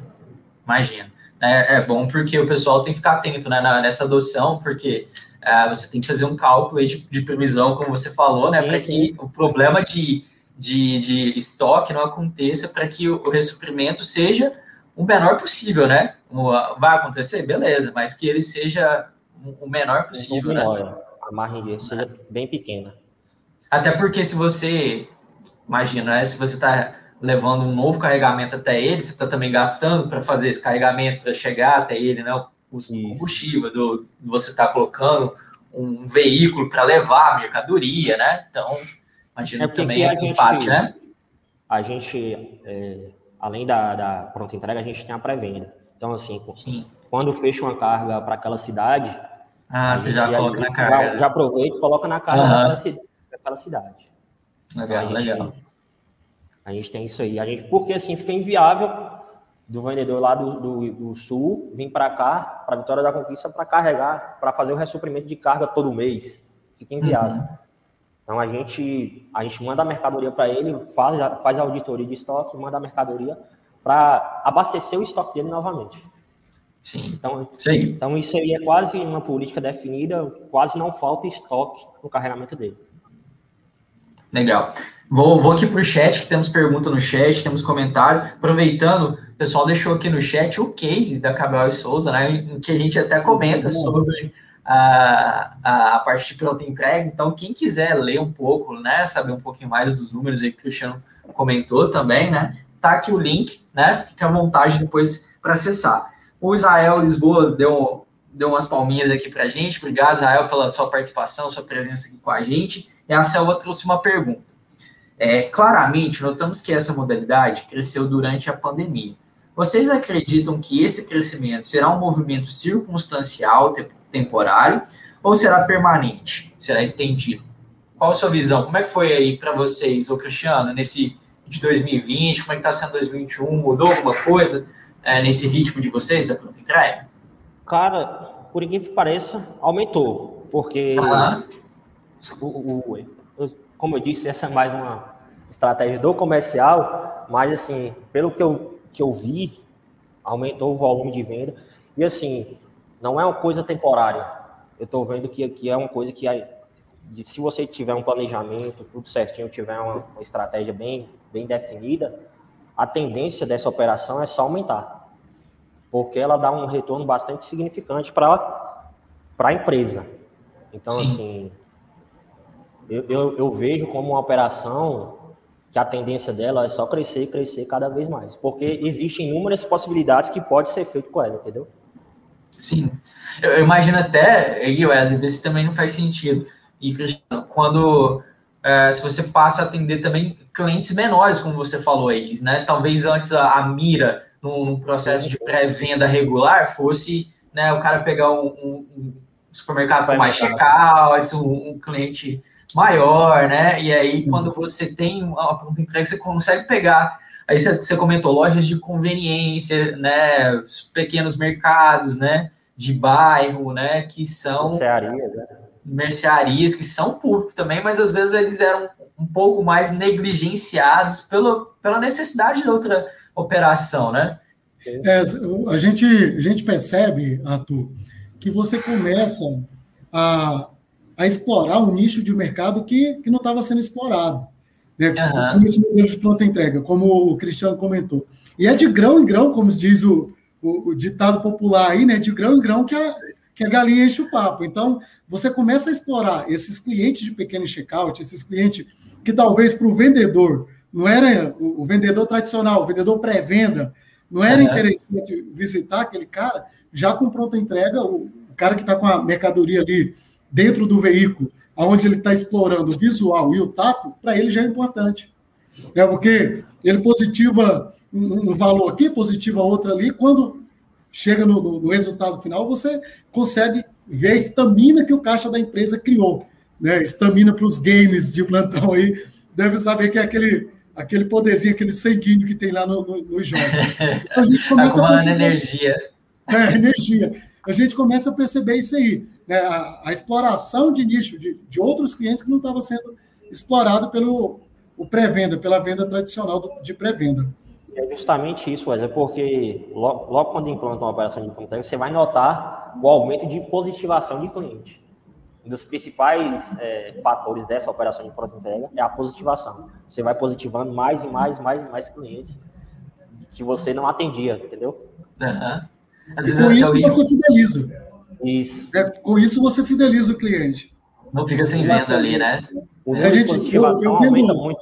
imagino. É, é, bom porque o pessoal tem que ficar atento né, nessa adoção, porque é, você tem que fazer um cálculo de, de previsão, como você falou, né? Para que o problema de de, de estoque não aconteça para que o, ressuprimento seja o menor possível, né? Vai acontecer? Beleza, mas que ele seja o menor possível, menor, né? A margem seja bem pequena. Até porque se você, imagina, né, se você está levando um novo carregamento até ele, você está também gastando para fazer esse carregamento, para chegar até ele, né? O combustível, do, você está colocando um veículo para levar a mercadoria, né? Então, Imagino é porque também a gente, empate, né? A gente, é, além da, da, pronta entrega, a gente tem a pré-venda. Então, assim, Sim. quando fecha uma carga para aquela cidade. Ah, você já coloca na carga. Já, já aproveita e coloca na carga uhum. daquela, cidade. Legal, então, a gente, legal. A gente tem isso aí. A gente, porque assim fica inviável do vendedor lá do, do, do sul vir para cá, para Vitória da Conquista, para carregar, para fazer o ressuprimento de carga todo mês. Fica inviável. Uhum. Então a gente, a gente manda a mercadoria para ele, faz, faz a auditoria de estoque, manda a mercadoria para abastecer o estoque dele novamente. Sim. Então, Sim. então isso aí é quase uma política definida, quase não falta estoque no carregamento dele. Legal. Vou, vou aqui para o chat, que temos pergunta no chat, temos comentário. Aproveitando, o pessoal deixou aqui no chat o case da Cabral e Souza, né, em que a gente até comenta sobre a, a, a parte de pronta entrega. Então, quem quiser ler um pouco, né, saber um pouquinho mais dos números aí que o Cristiano comentou também, né, tá aqui o link, né, fica à vontade depois para acessar. O Israel Lisboa deu, deu umas palminhas aqui para gente. Obrigado, Israel, pela sua participação, sua presença aqui com a gente. E a Selva trouxe uma pergunta. É, claramente, notamos que essa modalidade cresceu durante a pandemia. Vocês acreditam que esse crescimento será um movimento circunstancial, temporário ou será permanente? Será estendido? Qual a sua visão? Como é que foi aí para vocês, ô Cristiano, nesse de 2020? Como é que está sendo 2021? Mudou alguma coisa é, nesse ritmo de vocês da pronta entrega? Cara, por ninguém que pareça, aumentou. Porque, o, o, o, como eu disse, essa é mais uma estratégia do comercial, mas, assim, pelo que eu, que eu vi, aumentou o volume de venda. E, assim, não é uma coisa temporária. Eu estou vendo que aqui é uma coisa que, se você tiver um planejamento, tudo certinho, tiver uma, uma estratégia bem, bem definida, a tendência dessa operação é só aumentar. Porque ela dá um retorno bastante significante para a empresa. Então, Sim. assim, eu, eu, eu, vejo como uma operação que a tendência dela é só crescer e crescer cada vez mais, porque existem inúmeras possibilidades que pode ser feito com ela, entendeu? Sim. Eu, eu imagino até, aí, Wesley, ver se também não faz sentido. E, Cristiano, quando é, se você passa a atender também clientes menores, como você falou aí, né? Talvez antes a, a mira num, processo de pré-venda regular fosse né, o cara pegar um, um, supermercado com mais checkouts, um, um cliente maior, né? E aí, quando você tem uma pronta entrega, você consegue pegar. Aí você, comentou lojas de conveniência, né? Os pequenos mercados, né? De bairro, né? Que são mercearias, né? mercearias que são públicos também, mas às vezes eles eram um pouco mais negligenciados pelo, pela necessidade de outra operação, né? É, a, gente, a gente percebe, Arthur, que você começa a, a explorar um nicho de mercado que, que não estava sendo explorado. Né? Uhum. Esse modelo de pronta entrega, como o Cristiano comentou. E é de grão em grão, como diz o, o, o ditado popular aí, né? De grão em grão que a, que a galinha enche o papo. Então, você começa a explorar esses clientes de pequeno checkout, esses clientes que talvez para o vendedor não era o, o vendedor tradicional, o vendedor pré-venda, não era uhum. interessante visitar aquele cara já com pronta entrega, o, o cara que está com a mercadoria ali dentro do veículo, onde ele está explorando o visual e o tato, para ele já é importante. É porque ele positiva um, um valor aqui, positiva outro ali, quando chega no, no, no, resultado final, você consegue ver a estamina que o caixa da empresa criou. Né? Estamina para os games de plantão aí, deve saber que é aquele, aquele poderzinho, aquele sanguíneo que tem lá no, no, no jogo. Então, a gente começa a perceber, energia. É, energia. A gente começa a perceber isso aí. Né? A, a exploração de nicho de, de outros clientes que não estava sendo explorado pelo o pré-venda, pela venda tradicional do, de pré-venda. É justamente isso, Wesley, porque logo, logo, quando implanta uma operação de ponta você vai notar o aumento de positivação de cliente. Um dos principais é, fatores dessa operação de pronta entrega é a positivação. Você vai positivando mais e mais, mais e mais clientes que você não atendia, entendeu? Uhum. Com isso você fideliza. Isso. É, com isso você fideliza o cliente. Não fica sem venda ali, né? A gente, eu, eu vendo, muito.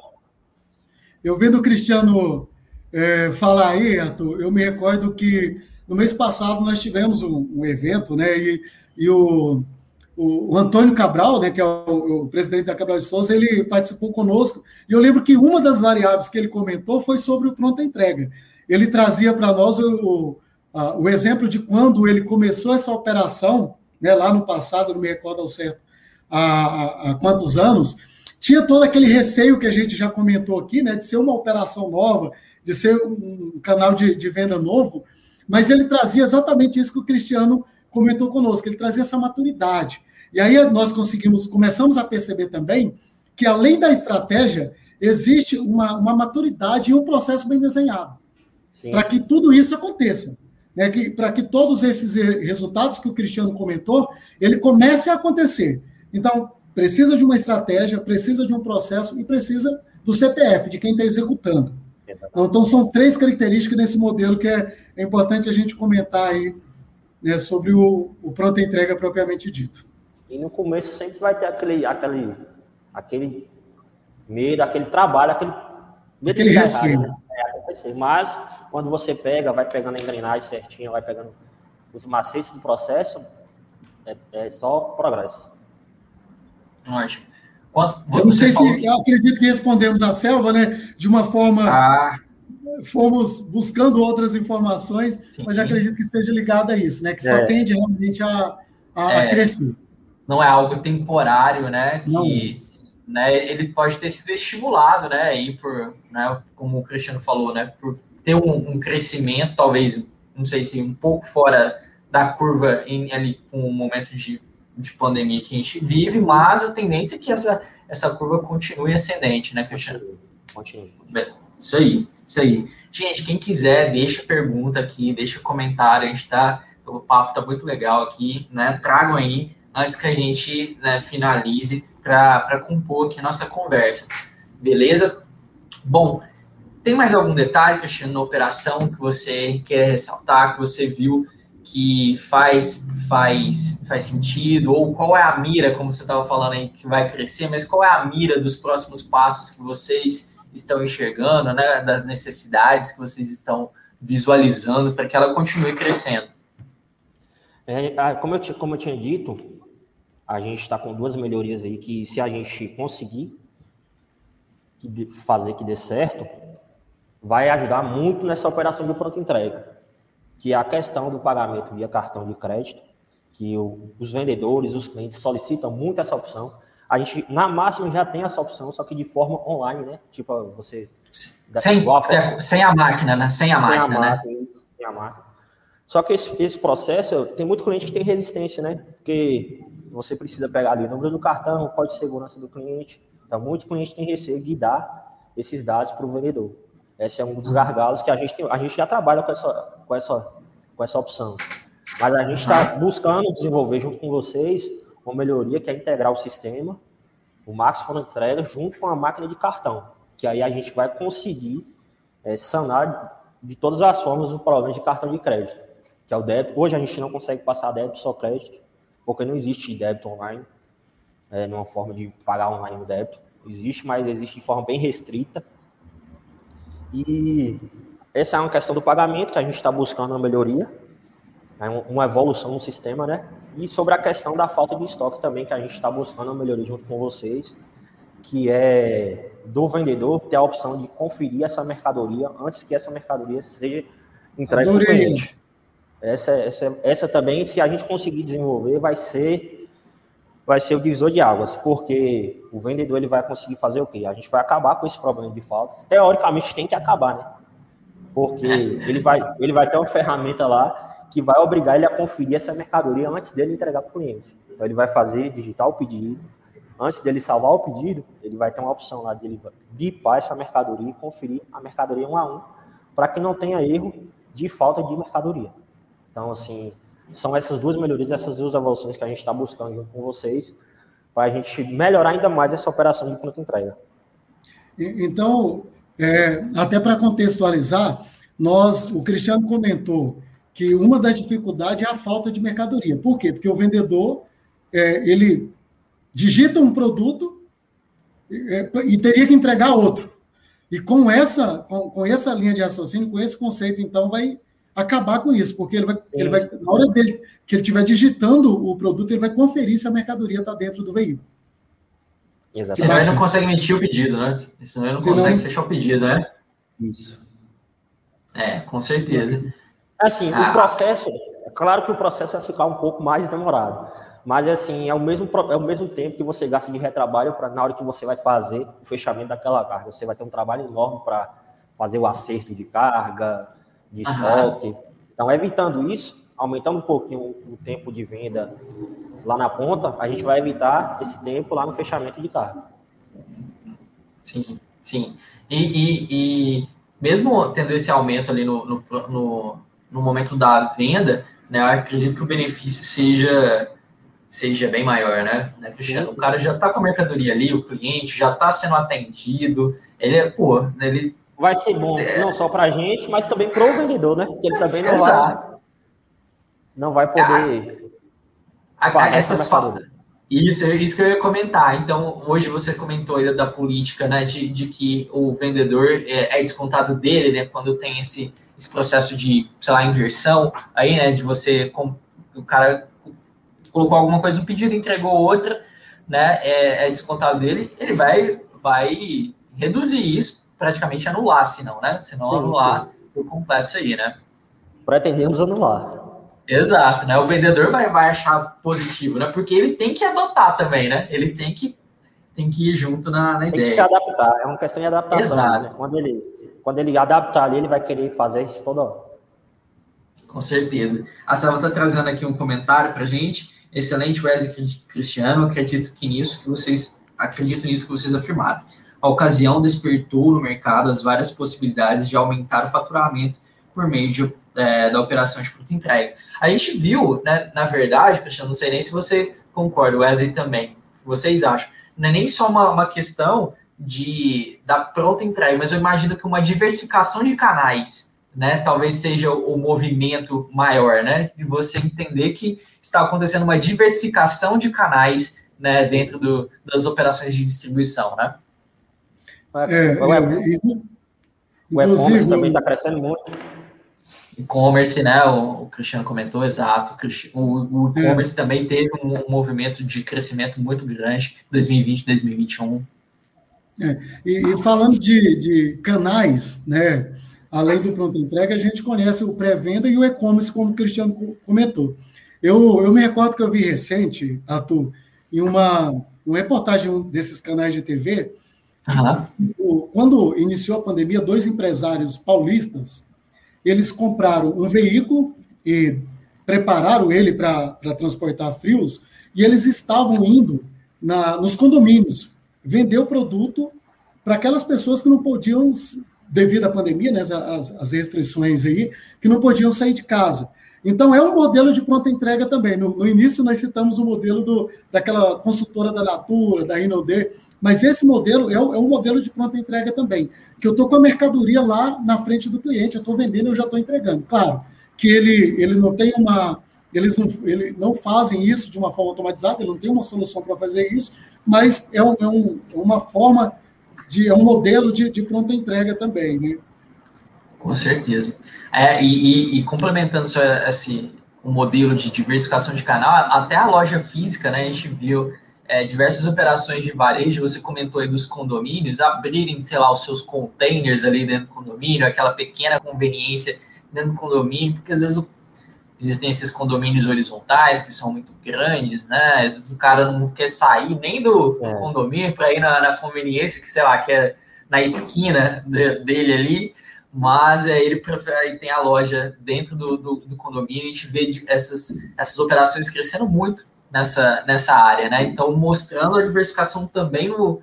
Eu vendo o Cristiano é, falar aí, Arthur, eu me recordo que no mês passado nós tivemos um, um evento, né? E, e o, o, o, Antônio Cabral, né, que é o, o, presidente da Cabral de Souza, ele participou conosco. E eu lembro que uma das variáveis que ele comentou foi sobre o pronta entrega. Ele trazia para nós o, o, o exemplo de quando ele começou essa operação, né, lá no passado, não me recordo ao certo há, há, há quantos anos, tinha todo aquele receio que a gente já comentou aqui, né, de ser uma operação nova, de ser um canal de, de venda novo, mas ele trazia exatamente isso que o Cristiano comentou conosco, ele trazia essa maturidade. E aí nós conseguimos, começamos a perceber também que além da estratégia, existe uma, uma maturidade e um processo bem desenhado para que tudo isso aconteça. Né? Para que todos esses resultados que o Cristiano comentou, ele comece a acontecer. Então, precisa de uma estratégia, precisa de um processo e precisa do CPF, de quem está executando. Então, são três características nesse modelo que é, é importante a gente comentar aí né, sobre o, o pronta entrega propriamente dito. E no começo sempre vai ter aquele, aquele, aquele medo, aquele trabalho, aquele medo aquele receio. Errado, né? Mas quando você pega, vai pegando a engrenagem certinho, vai pegando os macetes do processo, é, é só progresso. Ótimo. Eu não sei se. Eu acredito que respondemos a selva, né? De uma forma. Ah. Fomos buscando outras informações, Sim. mas acredito que esteja ligado a isso, né? Que só é. tende realmente a, a, é. crescer. Não é algo temporário, né? Que né, ele pode ter sido estimulado, né? Aí por, né, como o Cristiano falou, né? Por ter um, um crescimento, talvez, não sei se um pouco fora da curva em, ali com o momento de de pandemia que a gente vive, mas a tendência é que essa, essa curva continue ascendente, né, Cristiano? Continue. Isso aí, isso aí. Gente, quem quiser, deixa pergunta aqui, deixa comentário, a gente tá, o papo tá muito legal aqui, né, tragam aí, antes que a gente né, finalize, para compor aqui a nossa conversa, beleza? Bom, tem mais algum detalhe, Cristiano, na operação que você quer ressaltar, que você viu que faz faz faz sentido ou qual é a mira, como você estava falando aí, que vai crescer, mas qual é a mira dos próximos passos que vocês estão enxergando, né, das necessidades que vocês estão visualizando para que ela continue crescendo? É, como, eu, como eu tinha dito, a gente está com duas melhorias aí que, se a gente conseguir fazer que dê certo, vai ajudar muito nessa operação de pronto entrega, que é a questão do pagamento via cartão de crédito, que o, os vendedores, os clientes solicitam muito essa opção. A gente, na máxima, já tem essa opção, só que de forma online, né? Tipo, você... Sem, sem a máquina, né? Sem a máquina, sem a máquina né? Sem a máquina. Só que esse, esse, processo, tem muito cliente que tem resistência, né? Porque você precisa pegar ali o número do cartão, o código de segurança do cliente. Então, muito cliente tem receio de dar esses dados para o vendedor. Esse é um dos gargalos que a gente tem, a gente já trabalha com essa, com essa, com essa opção. Mas a gente está buscando desenvolver junto com vocês uma melhoria que é integrar o sistema, o Max para entrega, junto com a máquina de cartão. Que aí a gente vai conseguir é, sanar de todas as formas o problema de cartão de crédito que é o débito. Hoje a gente não consegue passar débito só crédito, porque não existe débito online, é, numa forma de pagar online no débito. Existe, mas existe de forma bem restrita. E essa é uma questão do pagamento que a gente está buscando uma melhoria, é uma evolução no sistema, né? E sobre a questão da falta de estoque também, que a gente está buscando uma melhoria junto com vocês, que é do vendedor ter a opção de conferir essa mercadoria antes que essa mercadoria seja entregue para o cliente. Essa, essa, essa também, se a gente conseguir desenvolver, vai ser vai ser o divisor de águas, porque o vendedor ele vai conseguir fazer o quê? A gente vai acabar com esse problema de faltas. Teoricamente tem que acabar, né? Porque ele vai, ele vai ter uma ferramenta lá que vai obrigar ele a conferir essa mercadoria antes dele entregar para o cliente. Então ele vai fazer, digitar o pedido, antes dele salvar o pedido, ele vai ter uma opção lá de ele bipar essa mercadoria e conferir a mercadoria um a um, para que não tenha erro de falta de mercadoria. Então, assim, são essas duas melhorias, essas duas evoluções que a gente está buscando junto com vocês, para a gente melhorar ainda mais essa operação de pronta entrega. Então, é, até para contextualizar, nós, o Cristiano comentou que uma das dificuldades é a falta de mercadoria. Por quê? Porque o vendedor é, ele digita um produto é, e teria que entregar outro. E com essa, com, com, essa linha de raciocínio, com esse conceito, então, vai acabar com isso, porque ele vai, ele vai na hora dele, que ele estiver digitando o produto, ele vai conferir se a mercadoria está dentro do veículo. Exatamente. Senão ele não consegue emitir o pedido, né? Senão ele não Senão... consegue fechar o pedido, né? Isso. É, com certeza. Assim, ah. o processo, é claro que o processo vai ficar um pouco mais demorado, mas assim, é o mesmo, é o mesmo tempo que você gasta de retrabalho para na hora que você vai fazer o fechamento daquela carga. Você vai ter um trabalho enorme para fazer o acerto de carga, de estoque. Então, evitando isso, aumentando um pouquinho o tempo de venda lá na ponta, a gente vai evitar esse tempo lá no fechamento de carga. Sim, sim. E, e, e mesmo tendo esse aumento ali no, no, no, no, momento da venda, né, eu acredito que o benefício seja seja bem maior, né, né Cristiano? Sim, sim. O cara já está com a mercadoria ali, o cliente já está sendo atendido, ele, é, pô, ele vai ser bom não só para a gente, mas também para o vendedor, né? Porque ele também não Exato. vai, não vai poder. A, a, essas faltas. Isso, isso que eu ia comentar. Então, hoje você comentou aí da política, né, de, de que o vendedor é, é descontado dele, né, quando tem esse, esse processo de, sei lá, inversão aí, né, de você, com, o cara colocou alguma coisa no pedido, entregou outra, né, é, é descontado dele, ele vai, vai reduzir isso praticamente anular, se não, né? Se não anular sim. por completo isso aí, né? Pretendemos anular. Exato, né? O vendedor vai, vai achar positivo, né? Porque ele tem que adotar também, né? Ele tem que, tem que ir junto na, na tem ideia. Tem que se adaptar, é uma questão de adaptação. Exato. Né? Quando, ele, quando ele adaptar ali, ele vai querer fazer isso toda hora. Com certeza. A Selma está trazendo aqui um comentário para gente. Excelente, Wesley Cristiano. Acredito que nisso que vocês acredito nisso que vocês afirmaram. A ocasião despertou no mercado as várias possibilidades de aumentar o faturamento por meio de, é, da operação de pronta entrega. A gente viu, né, na verdade, Cristiano, não sei nem se você concorda, Wesley também, vocês acham, não é nem só uma, uma questão de da pronta entrega, mas eu imagino que uma diversificação de canais, né, talvez seja o, o movimento maior, né, de você entender que está acontecendo uma diversificação de canais, né, dentro do, das operações de distribuição, né? É, o e-commerce também está crescendo muito. E-commerce, né? O, o, Cristiano comentou, exato. O, o e-commerce é. também teve um, um, movimento de crescimento muito grande 2020, 2021. É, e, e, falando de, de canais, né? Além do pronto entrega, a gente conhece o pré-venda e o e-commerce, como o Cristiano comentou. Eu, eu me recordo que eu vi recente, Arthur, em uma, uma reportagem desses canais de TV, uhum. quando iniciou a pandemia, dois empresários paulistas, eles compraram um veículo e prepararam ele para transportar frios, e eles estavam indo na, nos condomínios vender o produto para aquelas pessoas que não podiam, devido à pandemia, né, as, as restrições aí, que não podiam sair de casa. Então, é um modelo de pronta entrega também. No, no início, nós citamos o modelo do, daquela consultora da Natura, da Rinode, mas esse modelo é, um, é modelo de pronta entrega também, que eu estou com a mercadoria lá na frente do cliente, eu estou vendendo, eu já estou entregando. Claro que ele, ele não tem uma. Eles não, ele não fazem isso de uma forma automatizada, ele não tem uma solução para fazer isso, mas é, um, é, um, é uma forma de. é um modelo de, de pronta entrega também. Né? Com certeza. É, e, e, e, complementando esse o modelo de diversificação de canal, até a loja física, né? A gente viu é, diversas operações de varejo, você comentou aí dos condomínios, abrirem, sei lá, os seus containers ali dentro do condomínio, aquela pequena conveniência dentro do condomínio, porque às vezes existem esses condomínios horizontais que são muito grandes, né? Às vezes o cara não quer sair nem do é. condomínio para ir na, na, conveniência, que sei lá, que é na esquina de, dele ali mas é, ele prefere, tem a loja dentro do, do, do, condomínio, a gente vê essas, essas operações crescendo muito nessa, nessa área, né? Então, mostrando a diversificação também no,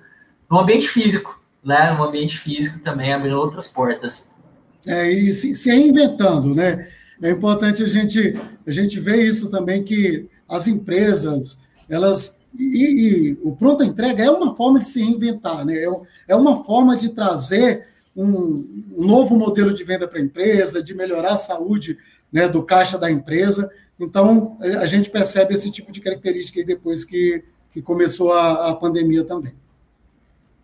no ambiente físico, né? No ambiente físico também, abrindo outras portas. É, e se, se reinventando, né? É importante a gente, a gente ver isso também, que as empresas, elas e, e, o pronta entrega é uma forma de se reinventar, né? É, é uma forma de trazer um, um novo modelo de venda para a empresa, de melhorar a saúde né, do caixa da empresa. Então, a gente percebe esse tipo de característica depois que, que começou a, a pandemia também.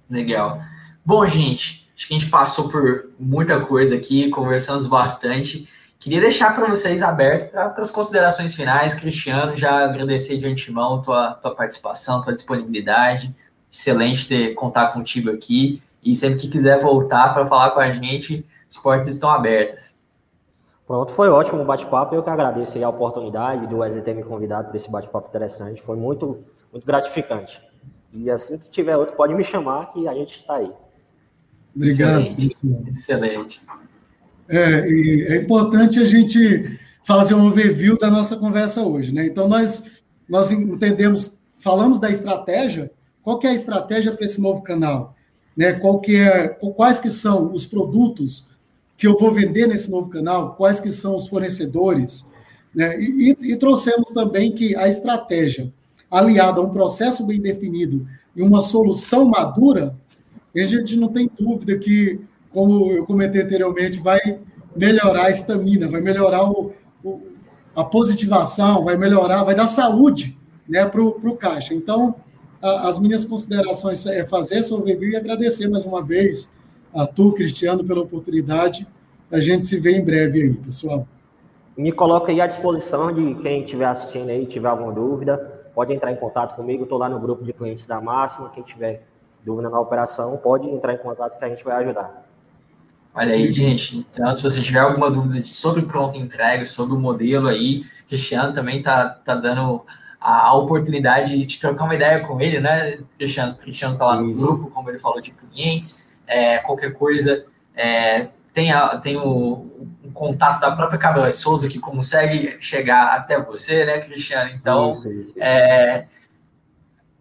Legal. Bom, gente, acho que a gente passou por muita coisa aqui, conversamos bastante. Queria deixar para vocês aberto para as considerações finais. Cristiano, já agradecer de antemão tua, tua participação, tua disponibilidade. Excelente ter contar contigo aqui. E sempre que quiser voltar para falar com a gente, as portas estão abertas. Pronto, foi ótimo o bate-papo. Eu que agradeço a oportunidade do Wesley ter me convidado para esse bate-papo interessante. Foi muito, muito gratificante. E assim que tiver outro, pode me chamar que a gente está aí. Obrigado. Excelente. Excelente. É, é importante a gente fazer um overview da nossa conversa hoje, né? Então nós nós entendemos, falamos da estratégia. Qual que é a estratégia para esse novo canal? né? Qual que é, quais que são os produtos que eu vou vender nesse novo canal, quais que são os fornecedores, né? E, e, e trouxemos também que a estratégia aliada a um processo bem definido e uma solução madura, a gente não tem dúvida que, como eu comentei anteriormente, vai melhorar a estamina, vai melhorar o, o, a positivação, vai melhorar, vai dar saúde né, para o caixa. Então, as minhas considerações é fazer esse overview e agradecer mais uma vez a tu, Cristiano, pela oportunidade. A gente se vê em breve aí, pessoal. Me coloca aí à disposição de quem estiver assistindo aí, tiver alguma dúvida, pode entrar em contato comigo. Estou lá no grupo de clientes da Máxima. Quem tiver dúvida na operação, pode entrar em contato que a gente vai ajudar. Olha aí, gente. Então, se você tiver alguma dúvida sobre pronta entrega, sobre o modelo aí, Cristiano também está tá dando a, oportunidade de trocar uma ideia com ele, né, Cristiano? Cristiano está lá no grupo, como ele falou, de clientes, é, qualquer coisa, é, tem, a, tem o, o, contato da própria Cabela Souza que consegue chegar até você, né, Cristiano? Então, isso, isso. É,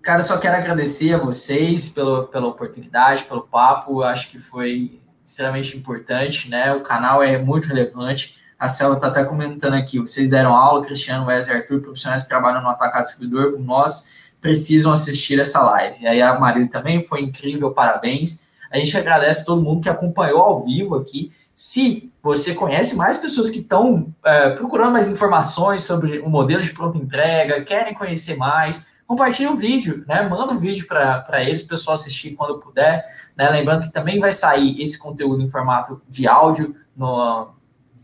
cara, só quero agradecer a vocês pela, pela oportunidade, pelo papo, acho que foi extremamente importante, né? O canal é muito relevante. A Selva está até comentando aqui, vocês deram aula, Cristiano, Wesley, Arthur, profissionais que trabalham no atacado distribuidor como nós, precisam assistir essa live. E aí a Marília também foi incrível, parabéns. A gente agradece todo mundo que acompanhou ao vivo aqui. Se você conhece mais pessoas que estão é, procurando mais informações sobre o modelo de pronta entrega, querem conhecer mais, compartilha o vídeo, né? Manda um vídeo para eles, o pessoal assistir quando puder. Né? Lembrando que também vai sair esse conteúdo em formato de áudio no,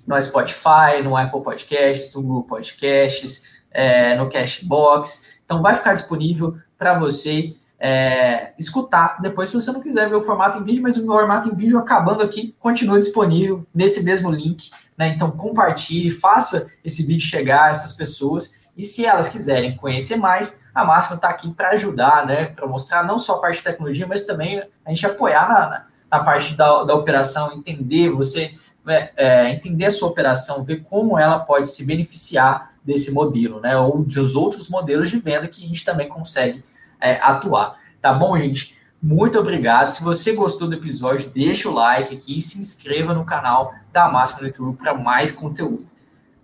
no Spotify, no Apple Podcasts, no Google Podcasts, é, no Cashbox. Então vai ficar disponível para você é, escutar. Depois, se você não quiser ver o formato em vídeo, mas o formato em vídeo acabando aqui continua disponível nesse mesmo link. Né? Então compartilhe, faça esse vídeo chegar a essas pessoas. E se elas quiserem conhecer mais, a Máxima está aqui para ajudar, né? Para mostrar não só a parte de tecnologia, mas também a gente apoiar na, na, parte da, da operação, entender você, é, é, entender a sua operação, ver como ela pode se beneficiar desse modelo, né? Ou dos outros modelos de venda que a gente também consegue é, atuar. Tá bom, gente? Muito obrigado. Se você gostou do episódio, deixa o like aqui e se inscreva no canal da Máxima do YouTube para mais conteúdo.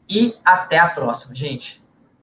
E até a próxima, gente.